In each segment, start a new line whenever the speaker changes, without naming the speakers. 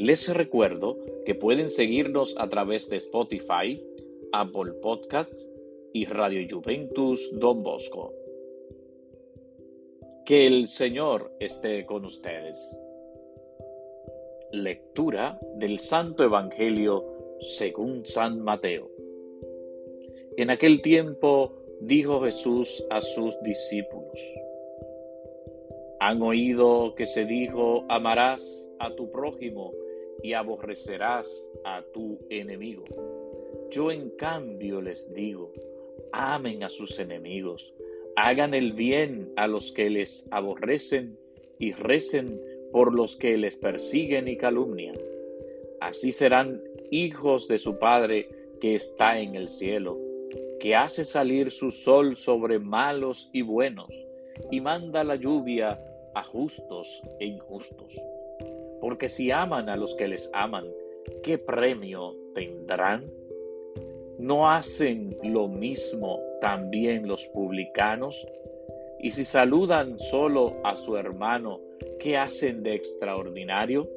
Les recuerdo que pueden seguirnos a través de Spotify, Apple Podcasts y Radio Juventus Don Bosco. Que el Señor esté con ustedes. Lectura del Santo Evangelio según San Mateo. En aquel tiempo dijo Jesús a sus discípulos, han oído que se dijo, amarás a tu prójimo y aborrecerás a tu enemigo. Yo en cambio les digo, amen a sus enemigos, hagan el bien a los que les aborrecen y recen por los que les persiguen y calumnian. Así serán hijos de su Padre que está en el cielo, que hace salir su sol sobre malos y buenos, y manda la lluvia a justos e injustos. Porque si aman a los que les aman, ¿qué premio tendrán? ¿No hacen lo mismo también los publicanos? Y si saludan solo a su hermano, ¿qué hacen de extraordinario?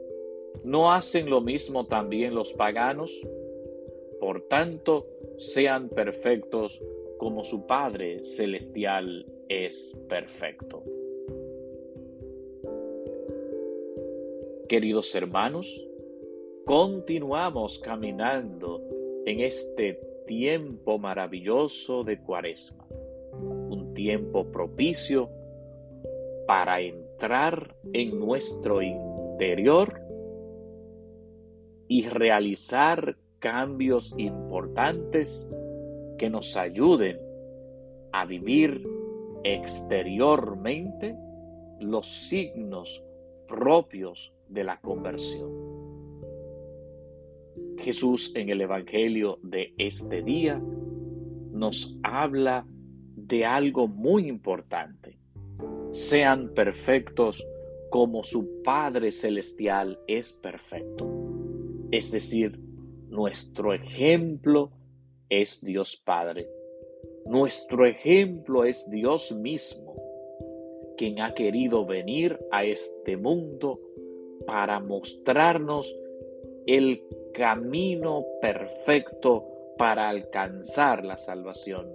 ¿No hacen lo mismo también los paganos? Por tanto, sean perfectos como su Padre Celestial es perfecto. Queridos hermanos, continuamos caminando en este tiempo maravilloso de Cuaresma, un tiempo propicio para entrar en nuestro interior y realizar cambios importantes que nos ayuden a vivir exteriormente los signos propios de la conversión. Jesús en el Evangelio de este día nos habla de algo muy importante. Sean perfectos como su Padre Celestial es perfecto. Es decir, nuestro ejemplo es Dios Padre. Nuestro ejemplo es Dios mismo, quien ha querido venir a este mundo para mostrarnos el camino perfecto para alcanzar la salvación.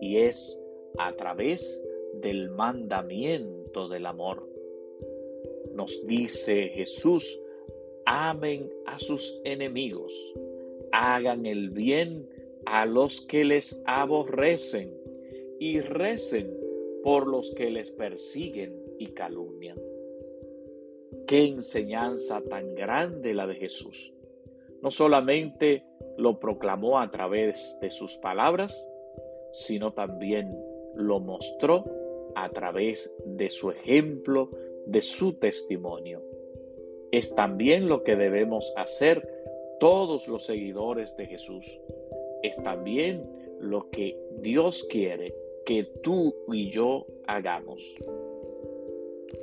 Y es a través del mandamiento del amor. Nos dice Jesús, amen a sus enemigos, hagan el bien a los que les aborrecen y recen por los que les persiguen y calumnian. Qué enseñanza tan grande la de Jesús. No solamente lo proclamó a través de sus palabras, sino también lo mostró a través de su ejemplo, de su testimonio. Es también lo que debemos hacer todos los seguidores de Jesús. Es también lo que Dios quiere que tú y yo hagamos.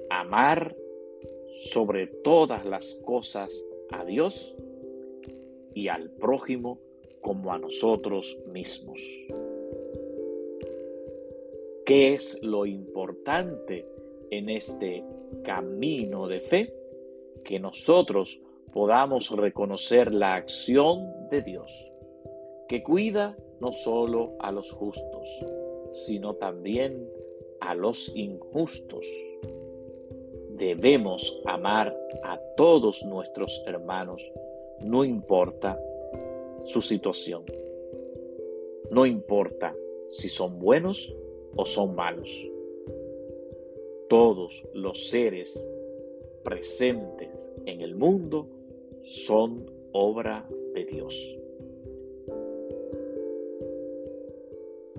Amar sobre todas las cosas a Dios y al prójimo como a nosotros mismos. ¿Qué es lo importante en este camino de fe? Que nosotros podamos reconocer la acción de Dios, que cuida no solo a los justos, sino también a los injustos debemos amar a todos nuestros hermanos, no importa su situación, no importa si son buenos o son malos. Todos los seres presentes en el mundo son obra de Dios.